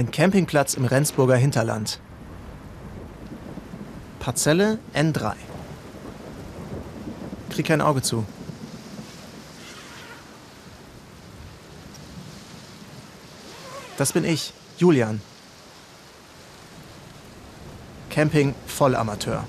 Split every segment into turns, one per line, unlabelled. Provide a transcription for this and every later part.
Ein Campingplatz im Rendsburger Hinterland. Parzelle N3. Krieg kein Auge zu. Das bin ich, Julian. Camping Vollamateur.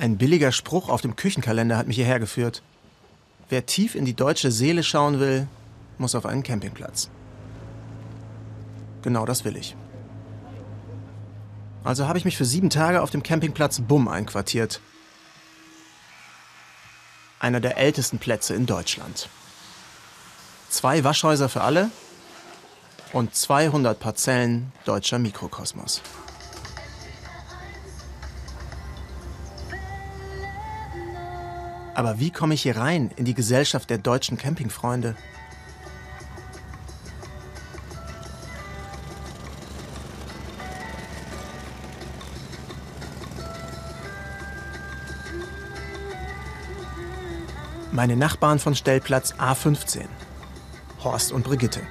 Ein billiger Spruch auf dem Küchenkalender hat mich hierher geführt. Wer tief in die deutsche Seele schauen will, muss auf einen Campingplatz. Genau das will ich. Also habe ich mich für sieben Tage auf dem Campingplatz Bumm einquartiert. Einer der ältesten Plätze in Deutschland. Zwei Waschhäuser für alle und 200 Parzellen deutscher Mikrokosmos. Aber wie komme ich hier rein in die Gesellschaft der deutschen Campingfreunde? Meine Nachbarn von Stellplatz A15. Horst und Brigitte.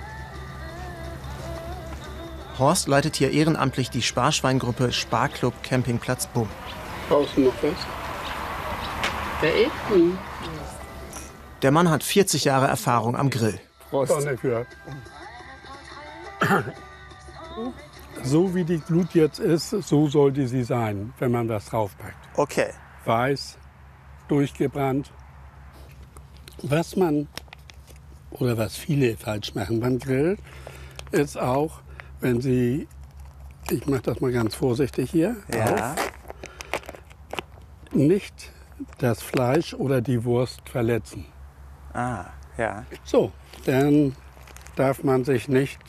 Horst leitet hier ehrenamtlich die Sparschweingruppe Sparclub Campingplatz Bumm.
Brauchst du noch was?
Der ist nie.
Der Mann hat 40 Jahre Erfahrung am Grill.
So wie die Glut jetzt ist, so sollte sie sein, wenn man das draufpackt.
Okay.
Weiß, durchgebrannt. Was man oder was viele falsch machen beim Grill, ist auch, wenn sie, ich mache das mal ganz vorsichtig hier,
Ja.
auf, nicht das Fleisch oder die Wurst verletzen.
Ah, ja.
So, dann darf man sich nicht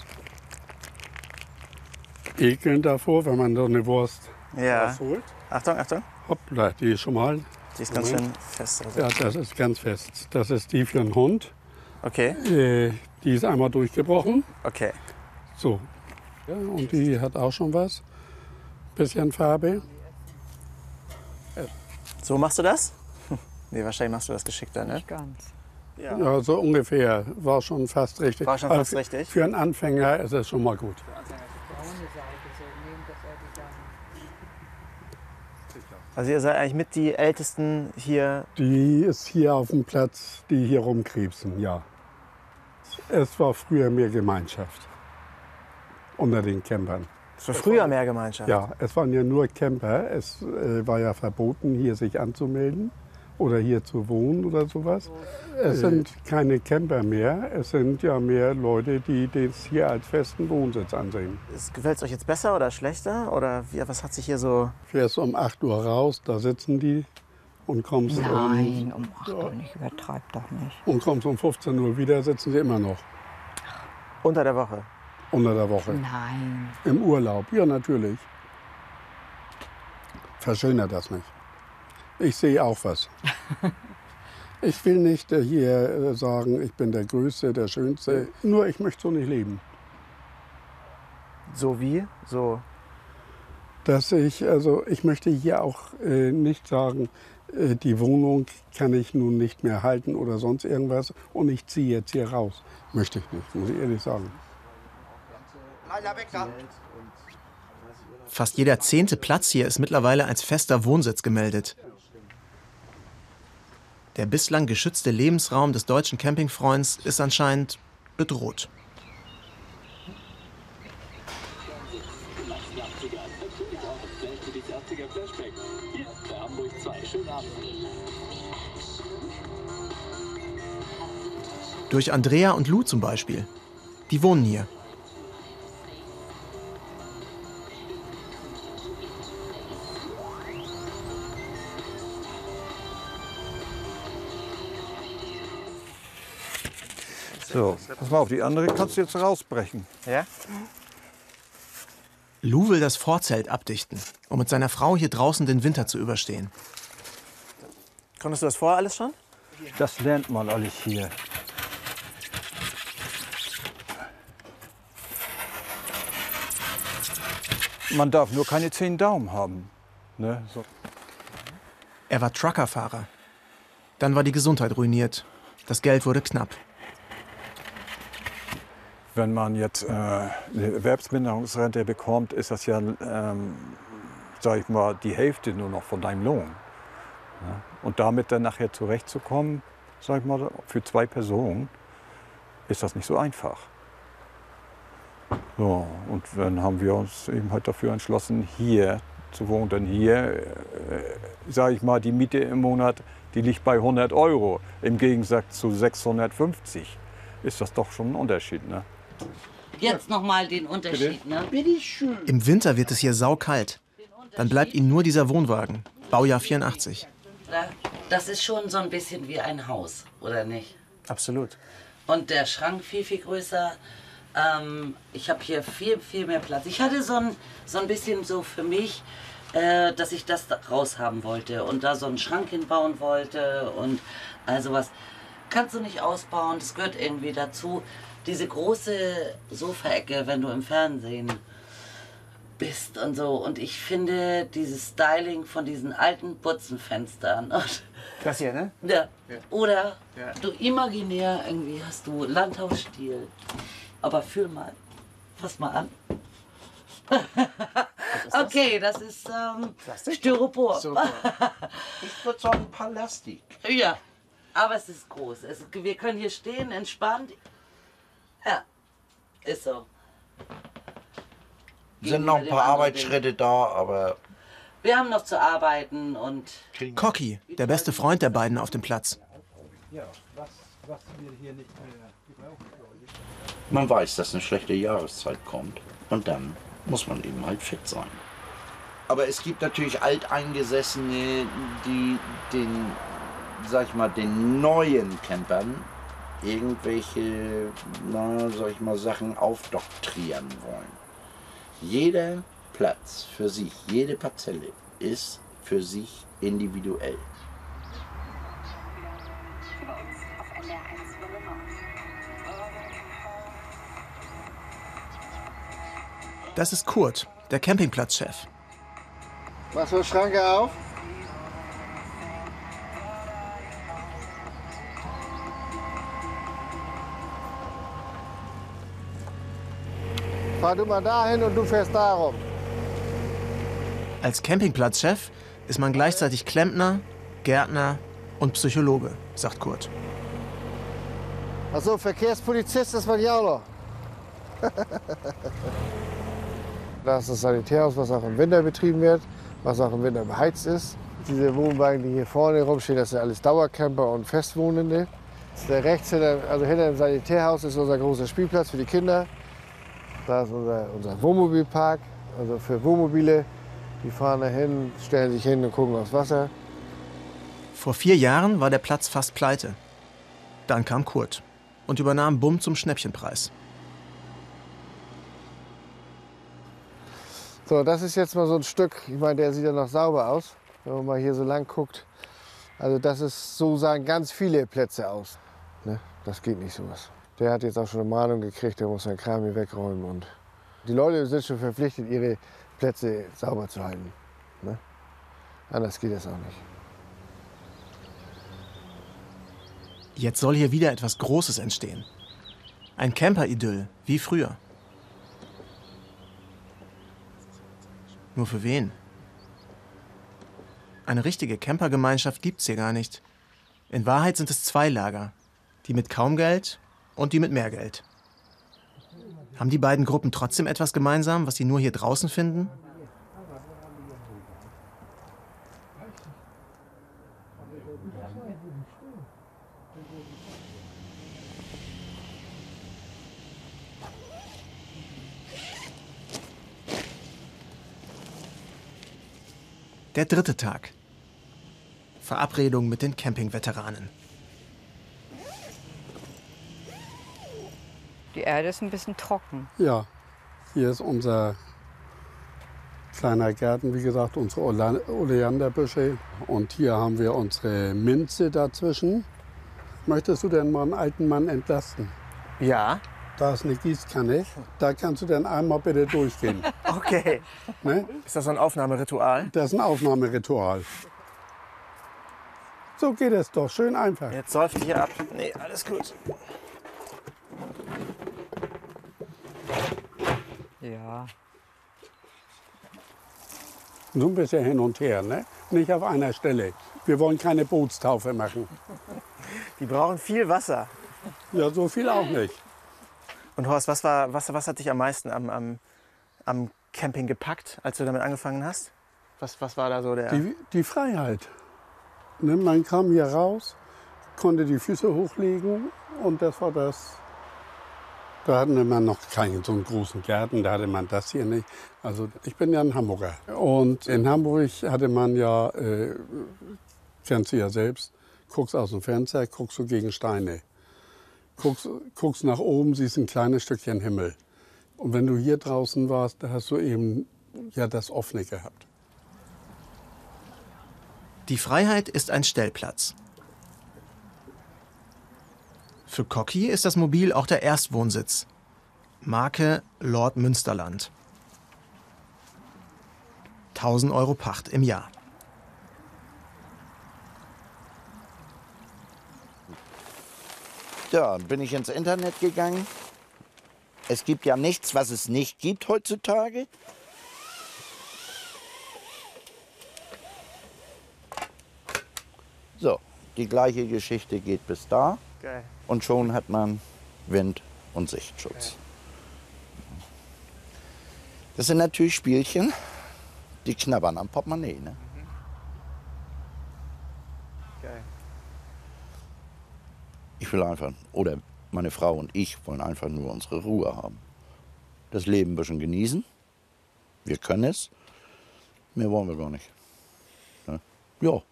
ekeln davor, wenn man so eine Wurst
Ja.
rausholt.
Achtung, Achtung.
Hoppla, die ist schon mal.
Sie ist ganz
Moment.
schön fest.
Ja, das ist ganz fest. Das ist die für einen Hund.
Okay,
Äh, die ist einmal durchgebrochen.
okay.
So. Ja, und die hat auch schon was. Bisschen Farbe.
So machst du das? Nee, wahrscheinlich machst du das geschickter, ne?
Ganz.
Ja.
Ja, so ungefähr. War schon fast richtig.
War schon
Aber
fast
für-
richtig?
Für einen Anfänger ist es schon mal gut.
Also ihr seid eigentlich mit die Ältesten hier.
Die ist hier auf dem Platz, die hier rumkrebsen, ja. Es war früher mehr Gemeinschaft unter den Campern.
Es war früher mehr Gemeinschaft.
Ja, es waren ja nur Camper. Es äh, war ja verboten, hier sich anzumelden oder hier zu wohnen oder sowas. Es sind keine Camper mehr. Es sind ja mehr Leute, die das hier als festen Wohnsitz ansehen.
Gefällt es euch jetzt besser oder schlechter? Oder wie, was hat sich hier so.
Fährst um 8 Uhr raus, da sitzen die und kommst,
Nein, um 8 Uhr nicht, übertreib doch nicht.
um, und kommst um 15 Uhr wieder, sitzen sie immer noch
Unter der Woche.
Unter der Woche.
Nein.
Im Urlaub, ja natürlich. Verschönert das nicht. Ich sehe auch was. Ich will nicht äh, hier äh, sagen, ich bin der Größte, der Schönste. Nur ich möchte so nicht leben.
So wie? So.
Dass ich, also ich möchte hier auch äh, nicht sagen, äh, die Wohnung kann ich nun nicht mehr halten oder sonst irgendwas und ich ziehe jetzt hier raus. Möchte ich nicht, muss ich ehrlich sagen.
Fast jeder zehnte Platz hier ist mittlerweile als fester Wohnsitz gemeldet. Der bislang geschützte Lebensraum des deutschen Campingfreunds ist anscheinend bedroht. Durch Andrea und Lou zum Beispiel. Die wohnen hier.
So, pass mal auf, die andere kannst du jetzt rausbrechen.
Ja?
Lou will das Vorzelt abdichten, um mit seiner Frau hier draußen den Winter zu überstehen.
Konntest du das vorher alles schon?
Das lernt man alles hier. Man darf nur keine zehn Daumen haben. Ne? So.
Er war Truckerfahrer. Dann war die Gesundheit ruiniert. Das Geld wurde knapp.
Wenn man jetzt äh, eine Erwerbsminderungsrente bekommt, ist das ja, ähm, sag ich mal, die Hälfte nur noch von deinem Lohn. Ja? Und damit dann nachher zurechtzukommen, sag ich mal, für zwei Personen, ist das nicht so einfach. So, und dann haben wir uns eben halt dafür entschlossen, hier zu wohnen. Denn hier, äh, sage ich mal, die Miete im Monat, die liegt bei 100 Euro. Im Gegensatz zu 650 ist das doch schon ein Unterschied. Ne?
Jetzt noch mal den Unterschied, ne?
Im Winter wird es hier saukalt. Dann bleibt ihm nur dieser Wohnwagen. Baujahr 84.
Das ist schon so ein bisschen wie ein Haus, oder nicht?
Absolut.
Und der Schrank viel, viel größer. Ähm, ich habe hier viel, viel mehr Platz. Ich hatte so ein, so ein bisschen so für mich, äh, dass ich das da raus haben wollte und da so einen Schrank hinbauen wollte und also was. Kannst du nicht ausbauen, das gehört irgendwie dazu. Diese große Sofaecke, wenn du im Fernsehen bist und so. Und ich finde dieses Styling von diesen alten Butzenfenstern.
Das hier, ne?
Ja. Oder
Ja.
du imaginär irgendwie hast du Landhausstil. Aber fühl mal. Fass mal an. okay, das ist ähm,
Plastik?
Styropor.
Super.
Ich würde sagen Palastik.
Ja, aber es ist groß. Es, wir können hier stehen, entspannt. Ja, ist so.
Sind noch ein paar Arbeitsschritte da, aber
Wir haben noch zu arbeiten und
Cocky, der beste Freund der beiden auf dem Platz.
man weiß, dass eine schlechte Jahreszeit kommt. Und dann muss man eben halt fit sein. Aber es gibt natürlich Alteingesessene, die den, sag ich mal, den neuen Campern irgendwelche, na, sag ich mal, Sachen aufdoktrieren wollen. Jeder Platz für sich, jede Parzelle ist für sich individuell.
Das ist Kurt, der Campingplatzchef.
Machst du Schranke auf? Fahr du mal dahin und du fährst darum.
Als Campingplatzchef ist man gleichzeitig Klempner, Gärtner und Psychologe, sagt Kurt.
Achso, Verkehrspolizist ist man ja auch noch. das ist das Sanitärhaus, was auch im Winter betrieben wird, was auch im Winter beheizt ist. Diese Wohnwagen, die hier vorne rumstehen, das sind alles Dauercamper und Festwohnende. Der rechts hinter, also hinter dem Sanitärhaus ist unser großer Spielplatz für die Kinder. Da ist unser, unser Wohnmobilpark, also für Wohnmobile. Die fahren da hin, stellen sich hin und gucken aufs Wasser.
Vor vier Jahren war der Platz fast pleite. Dann kam Kurt und übernahm Bumm zum Schnäppchenpreis.
So, das ist jetzt mal so ein Stück, ich meine, der sieht ja noch sauber aus, wenn man mal hier so lang guckt. Also das ist, so sahen ganz viele Plätze aus. Ne? Das geht nicht sowas. Der hat jetzt auch schon eine Mahnung gekriegt, der muss seinen Kram hier wegräumen. Und die Leute sind schon verpflichtet, ihre Plätze sauber zu halten. Ne? Anders geht das auch nicht.
Jetzt soll hier wieder etwas Großes entstehen. Ein Camper-Idyll, wie früher. Nur für wen? Eine richtige Campergemeinschaft gibt's hier gar nicht. In Wahrheit sind es zwei Lager. Die mit kaum Geld und die mit mehr Geld. Haben die beiden Gruppen trotzdem etwas gemeinsam, was sie nur hier draußen finden? Der dritte Tag. Verabredung mit den Campingveteranen.
Die Erde ist ein bisschen trocken.
Ja, hier ist unser kleiner Garten, wie gesagt, unsere Oleanderbüsche. Und hier haben wir unsere Minze dazwischen. Möchtest du denn mal einen alten Mann entlasten?
Ja.
Da ist eine Gießkanne. Da kannst du dann einmal bitte durchgehen.
Okay.
Ne?
Ist das so ein Aufnahmeritual?
Das ist ein Aufnahmeritual. So geht es doch, schön einfach.
Jetzt säuft hier ab. Nee, alles gut.
Ja.
So ein bisschen hin und her, ne? nicht auf einer Stelle. Wir wollen keine Bootstaufe machen.
Die brauchen viel Wasser.
Ja, so viel auch nicht.
Und Horst, was, war, was, was hat dich am meisten am, am, am Camping gepackt, als du damit angefangen hast? Was, was war da so der...
Die, die Freiheit. Ne, man kam hier raus, konnte die Füße hochlegen und das war das. Da hatten wir noch keinen so einen großen Garten, da hatte man das hier nicht. Also ich bin ja ein Hamburger. Und in Hamburg hatte man ja, äh, kennst du ja selbst, guckst aus dem Fenster, guckst du gegen Steine. Guckst, guckst nach oben, siehst ein kleines Stückchen Himmel. Und wenn du hier draußen warst, da hast du eben ja das Offene gehabt.
Die Freiheit ist ein Stellplatz. Cocky ist das Mobil auch der Erstwohnsitz. Marke Lord Münsterland. 1000 Euro Pacht im Jahr.
Ja, bin ich ins Internet gegangen. Es gibt ja nichts, was es nicht gibt heutzutage. So, die gleiche Geschichte geht bis da.
Geil.
Und schon hat man Wind- und Sichtschutz. Das sind natürlich Spielchen, die knabbern am Portemonnaie. Ne?
Geil.
Ich will einfach, oder meine Frau und ich wollen einfach nur unsere Ruhe haben. Das Leben ein bisschen genießen. Wir können es. Mehr wollen wir gar nicht. Ne? Ja,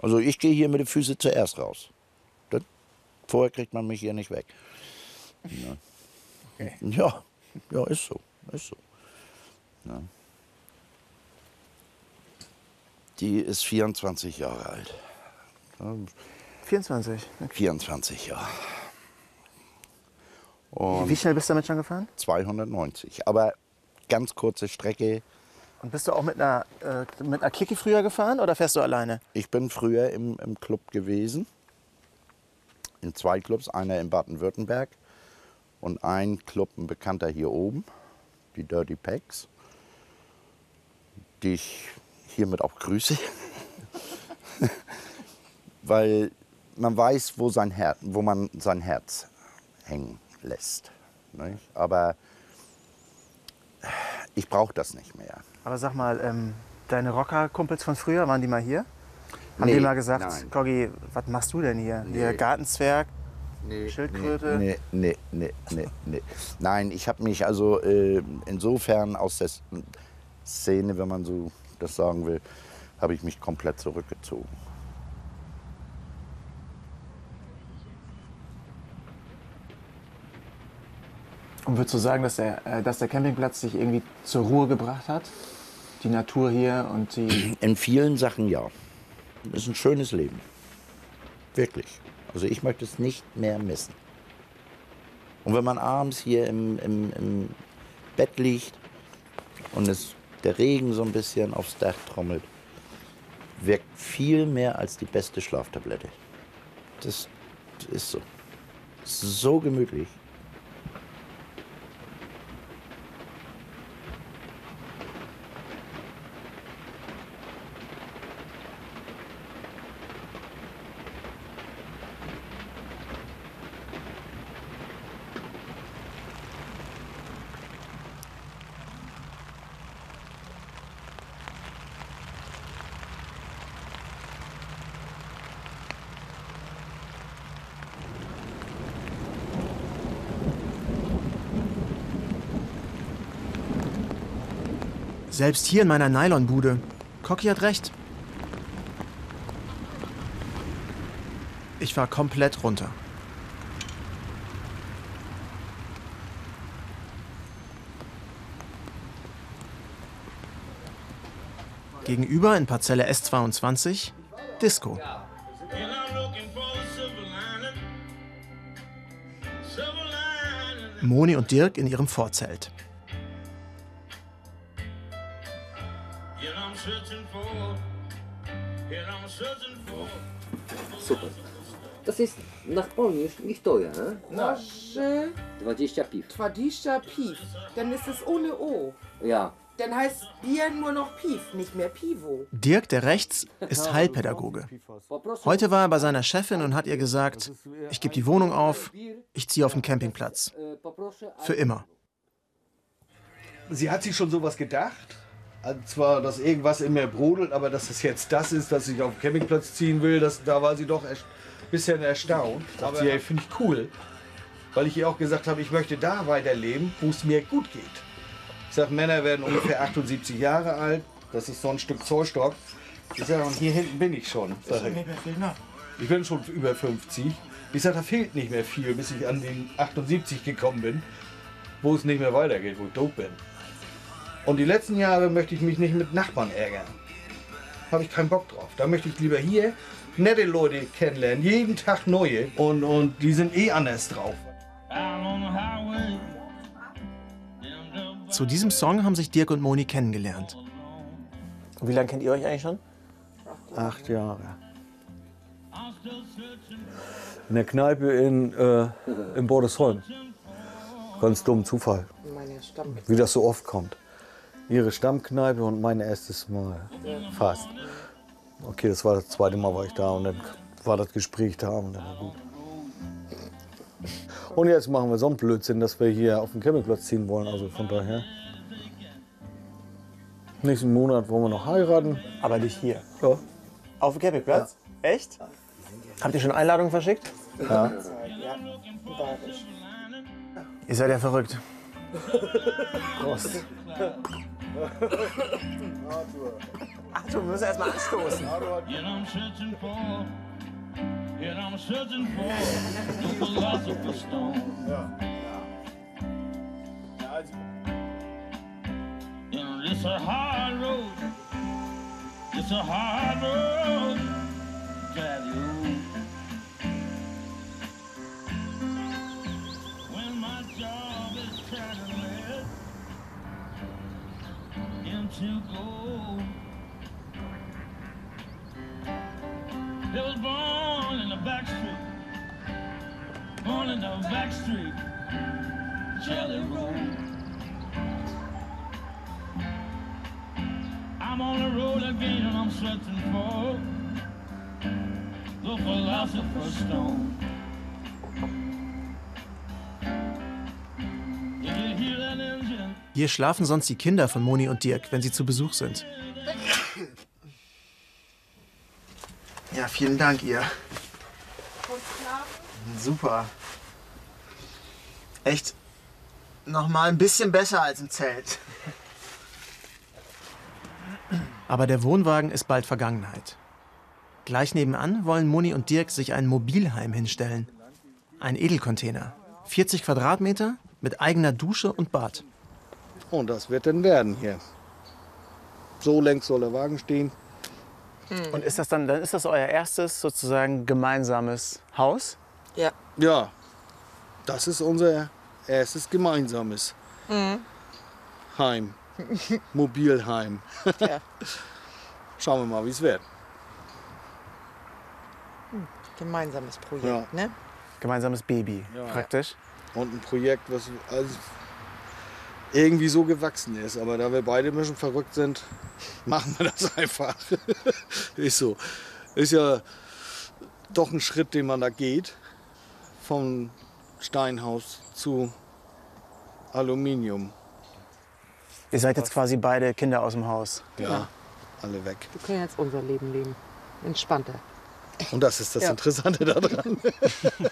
also ich gehe hier mit den Füßen zuerst raus. Vorher kriegt man mich hier nicht weg. Ja, ja, ja ist so. Ist so. Ja. Die ist 24 Jahre alt. Ja,
24.
24 Jahre.
Wie
Und
schnell bist du damit schon gefahren?
290. Aber ganz kurze Strecke.
Und bist du auch mit einer, äh, mit einer Clique früher gefahren oder fährst du alleine?
Ich bin früher im, im Club gewesen. In zwei Clubs, einer in Baden-Württemberg und ein Club, ein Bekannter hier oben, die Dirty Packs, die ich hiermit auch grüße. Weil man weiß, wo, sein Her wo man sein Herz hängen lässt. Nicht? Aber ich brauche das nicht mehr.
Aber sag mal, ähm, deine Rocker-Kumpels von früher, waren die mal hier? Haben
Nee,
die mal gesagt,
nein.
Goggi, was machst du denn hier?
Nee.
Hier Gartenzwerg, Schildkröte?
Nee, nee, nee, nee, nee. Nein, ich habe mich also äh, insofern aus der Szene, wenn man so das sagen will, habe ich mich komplett zurückgezogen.
Und würdest du sagen, dass der, äh, dass der Campingplatz dich irgendwie zur Ruhe gebracht hat? Die Natur hier und die.
In vielen Sachen ja. Das ist ein schönes Leben. Wirklich. Also ich möchte es nicht mehr missen. Und wenn man abends hier im, im, im Bett liegt und es, der Regen so ein bisschen aufs Dach trommelt, wirkt viel mehr als die beste Schlaftablette. Das ist so. So gemütlich.
Selbst hier in meiner Nylonbude. Cocky hat recht. Ich war komplett runter. Gegenüber in Parzelle S22 Disco. Moni und Dirk in ihrem Vorzelt.
Super. Das ist nach Polnisch nicht teuer, ne?
Proszę
20 piw.
20 Pief. Dann ist es ohne O.
Ja.
Dann heißt Bier nur noch Pief, nicht mehr Pivo.
Dirk, der rechts, ist Heilpädagoge. Heute war er bei seiner Chefin und hat ihr gesagt, ich gebe die Wohnung auf, ich ziehe auf den Campingplatz. Für immer.
Sie hat sich schon sowas gedacht. Also zwar, dass irgendwas in mir brodelt, aber dass es jetzt das ist, dass ich auf den Campingplatz ziehen will, das, da war sie doch ein bisschen erstaunt. Sagt sie, ey, finde ich cool. Weil ich ihr auch gesagt habe, ich möchte da weiterleben, wo es mir gut geht. Ich sage, Männer werden ungefähr 78 Jahre alt. Das ist so ein Stück Zollstock. Ich sage, und hier hinten bin ich schon. Ich. Bin schon über 50. Ich sage, da fehlt nicht mehr viel, bis ich an den 78 gekommen bin, wo es nicht mehr weitergeht, wo ich tot bin. Und die letzten Jahre möchte ich mich nicht mit Nachbarn ärgern. Habe ich keinen Bock drauf. Da möchte ich lieber hier nette Leute kennenlernen, jeden Tag neue. Und, und die sind eh anders drauf.
Zu diesem Song haben sich Dirk und Moni kennengelernt.
Und wie lange kennt ihr euch eigentlich schon?
Acht Jahre. In der Kneipe in, äh, in Bordesholm. Ganz dumm Zufall, wie das so oft kommt. Ihre Stammkneipe und mein erstes Mal. Fast. Okay, das war das zweite Mal, war ich da und dann war das Gespräch da und dann war gut. Und jetzt machen wir so einen Blödsinn, dass wir hier auf den Campingplatz ziehen wollen. Also von daher. Nächsten Monat wollen wir noch heiraten.
Aber nicht hier.
Ja.
Auf dem Campingplatz? Echt? Habt ihr schon Einladungen verschickt?
ja.
Ihr seid ja verrückt.
Prost. Attributes erstmal anstoßen.
And I'm searching for, and I'm searching for the philosopher's stone. Ja, ja. Also. And it's a hard road, it's a hard road.
Hier schlafen sonst die Kinder von Moni und Dirk, wenn sie zu Besuch sind. Ja, vielen Dank, ihr. Super. Echt noch mal ein bisschen besser als im Zelt. Aber der Wohnwagen ist bald Vergangenheit. Gleich nebenan wollen Moni und Dirk sich ein Mobilheim hinstellen. Ein Edelcontainer. 40 Quadratmeter mit eigener Dusche und Bad.
Und das wird dann werden hier. So längs soll der Wagen stehen.
Und ist das dann, dann ist das euer erstes sozusagen gemeinsames Haus?
Ja.
Ja, das ist unser erstes gemeinsames Heim. Mobilheim.
Ja.
Schauen wir mal, wie es wird.
Gemeinsames Projekt,
Ja.
ne?
Gemeinsames Baby,
Ja.
praktisch.
Und ein Projekt, was also irgendwie so gewachsen ist. Aber da wir beide ein bisschen verrückt sind, machen wir das einfach. ist so. Ist ja doch ein Schritt, den man da geht. Vom Steinhaus zu Aluminium.
Ihr seid jetzt quasi beide Kinder aus dem Haus.
Ja, alle weg.
Wir können jetzt unser Leben leben. Entspannter.
Und das ist das
Ja.
Interessante daran.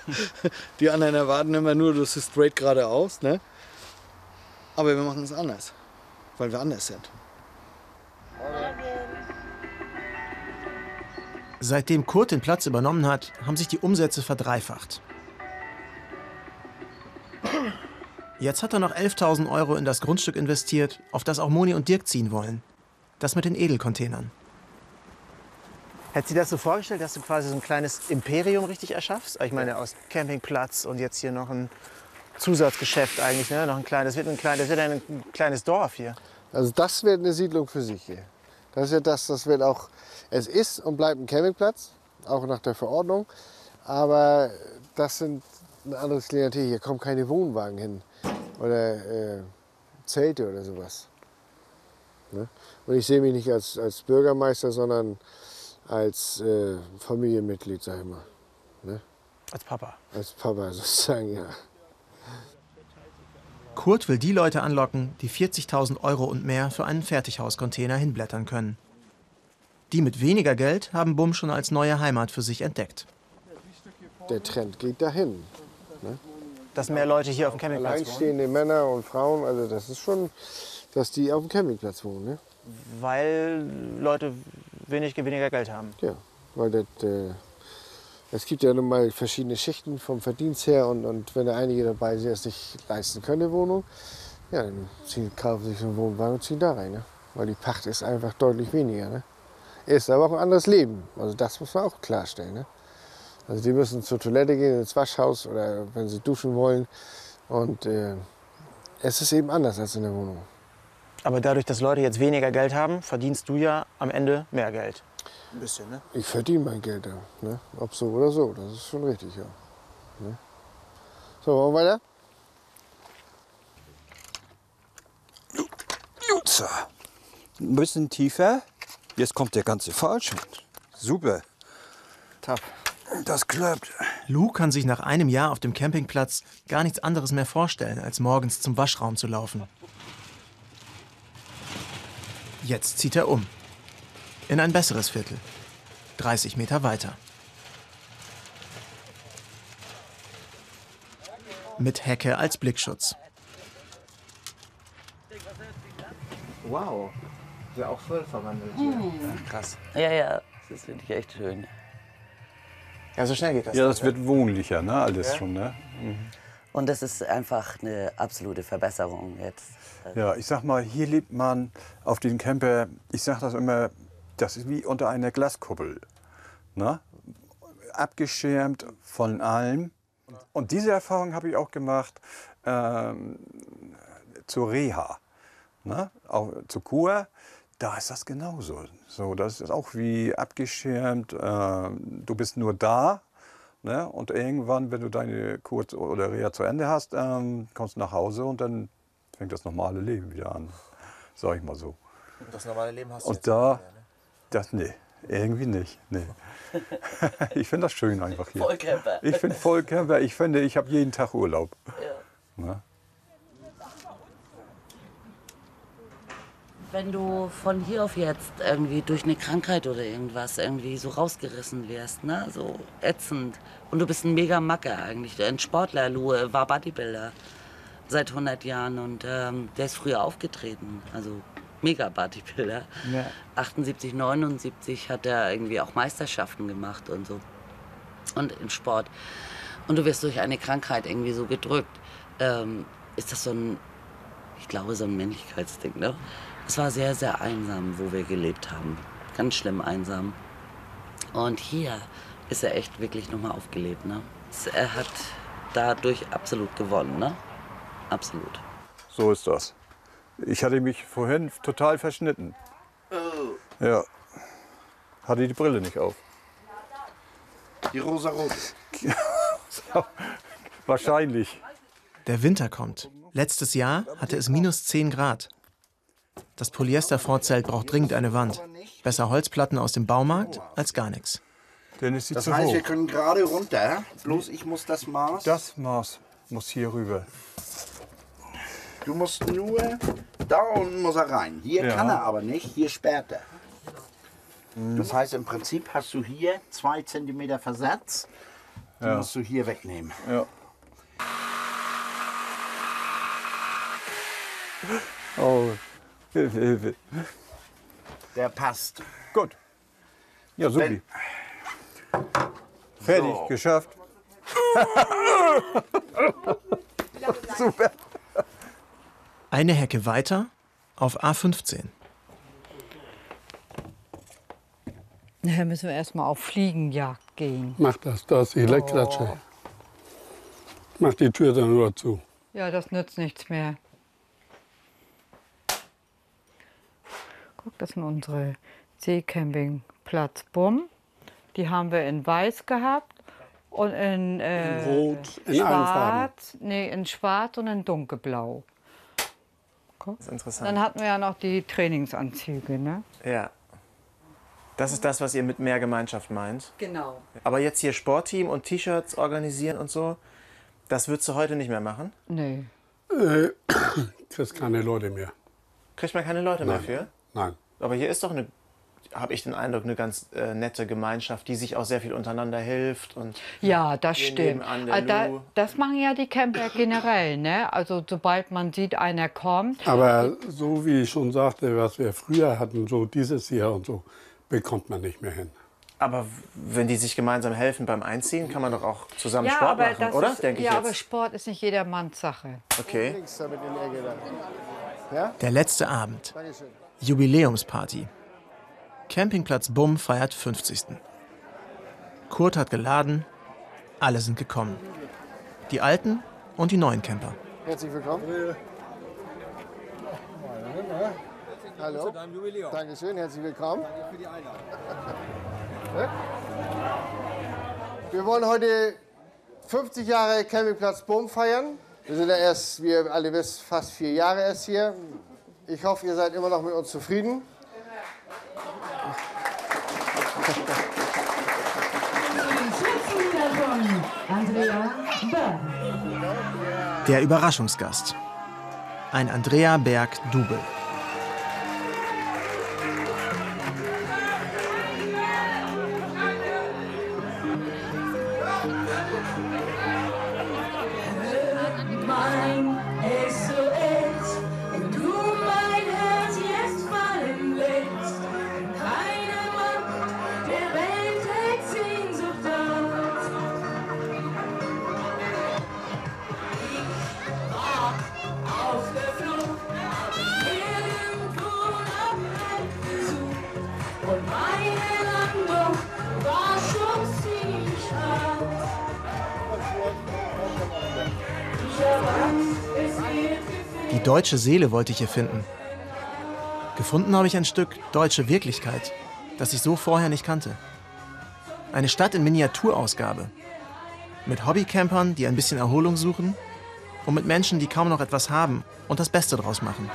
Die anderen erwarten immer nur, das ist straight geradeaus. Ne? Aber wir machen es anders, weil wir anders sind.
Seitdem Kurt den Platz übernommen hat, haben sich die Umsätze verdreifacht. Jetzt hat er noch 11.000 Euro in das Grundstück investiert, auf das auch Moni und Dirk ziehen wollen. Das mit den Edelcontainern.
Hättest du dir das so vorgestellt, dass du quasi so ein kleines Imperium richtig erschaffst? Ich meine, aus Campingplatz und jetzt hier noch ein Zusatzgeschäft eigentlich, ne? Noch ein kleines, das wird ein kleines, das wird ein kleines Dorf hier.
Also das wird eine Siedlung für sich hier. Das ist ja das, das wird auch, es ist und bleibt ein Campingplatz, auch nach der Verordnung. Aber das sind ein anderes Klientel. Hier kommen keine Wohnwagen hin oder äh, Zelte oder sowas. Ne? Und ich sehe mich nicht als, als Bürgermeister, sondern als äh, Familienmitglied, sag ich mal. Ne?
Als Papa.
Als Papa sozusagen, ja.
Kurt will die Leute anlocken, die 40.000 Euro und mehr für einen Fertighauscontainer hinblättern können. Die mit weniger Geld haben Bum schon als neue Heimat für sich entdeckt.
Der Trend geht dahin. Ne?
Dass mehr Leute hier auf dem Campingplatz wohnen.
Alleinstehende Männer und Frauen, also das ist schon, dass die auf dem Campingplatz wohnen. Ne?
Weil Leute wenig, weniger Geld haben.
Ja, weil das, äh, es gibt ja nun mal verschiedene Schichten vom Verdienst her und, und wenn einige dabei sind, die es sich leisten können, eine Wohnung, ja, dann ziehen, kaufen sie sich einen Wohnwagen und ziehen da rein. Ne? Weil die Pacht ist einfach deutlich weniger. Ne? Ist aber auch ein anderes Leben. Also das muss man auch klarstellen. Ne? Also die müssen zur Toilette gehen, ins Waschhaus oder wenn sie duschen wollen. Und äh, es ist eben anders als in der Wohnung.
Aber dadurch, dass Leute jetzt weniger Geld haben, verdienst du ja am Ende mehr Geld. Ein bisschen, ne?
Ich verdiene mein Geld ja. Ne? Ob so oder so, das ist schon richtig, ja. Ne? So, wollen wir weiter?
So. Ein bisschen tiefer. Jetzt kommt der ganze Fallschirm. Super.
Top.
Das klappt.
Lou kann sich nach einem Jahr auf dem Campingplatz gar nichts anderes mehr vorstellen, als morgens zum Waschraum zu laufen. Jetzt zieht er um. In ein besseres Viertel. 30 Meter weiter. Mit Hecke als Blickschutz.
Wow. Ist ja auch voll verwandelt
Mhm.
Krass.
Ja, ja, das finde ich echt schön.
Ja, so schnell geht das.
Ja, das wird wohnlicher, ne? Alles
Ja.
schon, ne?
Und das ist einfach eine absolute Verbesserung jetzt.
Ja, ich sag mal, hier lebt man auf den Camper, ich sag das immer, das ist wie unter einer Glaskuppel. Ne? Abgeschirmt von allem. Und diese Erfahrung habe ich auch gemacht ähm, zur Reha, ne? auch zur Kur. Da ist das genauso. So, das ist auch wie abgeschirmt. ähm, du bist nur da. Ne? Und irgendwann, wenn du deine Kur oder Reha zu Ende hast, ähm, kommst du nach Hause und dann fängt das normale Leben wieder an. Sag ich mal so.
Das normale Leben hast du
Und
jetzt
da,
ne?
Das, nee, irgendwie nicht. Nee. ich finde das schön einfach hier.
Vollcamper.
Ich finde Vollcamper. Ich finde, ich habe jeden Tag Urlaub. Ne?
Wenn du von hier auf jetzt irgendwie durch eine Krankheit oder irgendwas irgendwie so rausgerissen wirst, ne, so ätzend. Und du bist ein mega Macker eigentlich. Ein Sportler, Lou, war Bodybuilder seit 100 Jahren und ähm, der ist früher aufgetreten. Also mega Bodybuilder.
Ja.
78, 79 hat er irgendwie auch Meisterschaften gemacht und so. Und im Sport. Und du wirst durch eine Krankheit irgendwie so gedrückt. Ähm, ist das so ein, ich glaube, so ein Männlichkeitsding, ne? Es war sehr, sehr einsam, wo wir gelebt haben. Ganz schlimm einsam. Und hier ist er echt wirklich nochmal aufgelebt, ne? Er hat dadurch absolut gewonnen, ne? Absolut.
So ist das. Ich hatte mich vorhin total verschnitten.
Oh,
Ja. Hatte die Brille nicht auf.
die rosa-rote.
Wahrscheinlich.
Der Winter kommt. Letztes Jahr hatte es minus 10 Grad. Das Polyester-Vorzelt braucht dringend eine Wand. Besser Holzplatten aus dem Baumarkt als gar nichts.
Denn ist sie
Das
zu
heißt,
hoch.
wir können gerade runter. Bloß ich muss das Maß.
Das Maß muss hier rüber.
Du musst nur. Da unten muss er rein. Hier
Ja.
kann er aber nicht. Hier sperrt er. Das heißt, im Prinzip hast du hier zwei Zentimeter Versatz. Die
Ja.
musst du hier wegnehmen.
Ja. Oh, Hilfe, Hilfe.
Der passt.
Gut. Ja, supi. Fertig,
So.
geschafft. Super.
Eine Hecke weiter auf A15.
Nachher müssen wir erstmal auf Fliegenjagd gehen.
Mach das, da ist die Leckklatsche. Mach die Tür dann nur zu.
Ja, das nützt nichts mehr. Guck, das sind unsere Seecampingplatz Bumm. Die haben wir in weiß gehabt und in, äh,
In Rot, in
schwarz, nee, in schwarz und in dunkelblau.
Das ist interessant.
Dann hatten wir ja noch die Trainingsanzüge, ne?
Ja. Das ist das, was ihr mit mehr Gemeinschaft meint.
Genau.
Aber jetzt hier Sportteam und T-Shirts organisieren und so, das würdest du heute nicht mehr machen?
Nee.
Äh, kriegst keine Leute mehr.
Kriegt man keine Leute mehr
Nein.
für?
Nein.
Aber hier ist doch eine, habe ich den Eindruck, eine ganz äh, nette Gemeinschaft, die sich auch sehr viel untereinander hilft. Und
Ja, das stimmt. Ah, da, das machen ja die Camper generell, ne? Also sobald man sieht, einer kommt.
Aber so wie ich schon sagte, was wir früher hatten, so dieses Jahr und so, bekommt man nicht mehr hin.
Aber wenn die sich gemeinsam helfen beim Einziehen, kann man doch auch zusammen
ja,
Sport
aber
machen, oder?
Ist,
Denke ich
ja, aber
jetzt.
Sport ist nicht jedermanns Sache.
Okay. Der letzte Abend. Jubiläumsparty. Campingplatz Bumm feiert 50. Kurt hat geladen, alle sind gekommen. Die alten und die neuen Camper.
Herzlich willkommen. Hallo. Dankeschön, herzlich willkommen. Danke für die Einladung. Wir wollen heute 50 Jahre Campingplatz Boom feiern. Wir sind ja erst, wie ihr alle wisst, fast vier Jahre erst hier. Ich hoffe, ihr seid immer noch mit uns zufrieden.
Andrea Berg.
Der Überraschungsgast. Ein Andrea Berg-Double. Die deutsche Seele wollte ich hier finden. Gefunden habe ich ein Stück deutsche Wirklichkeit, das ich so vorher nicht kannte. Eine Stadt in Miniaturausgabe. Mit Hobbycampern, die ein bisschen Erholung suchen und mit Menschen, die kaum noch etwas haben und das Beste draus machen.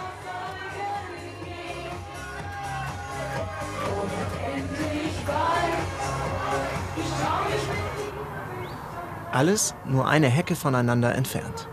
Alles nur eine Hecke voneinander entfernt.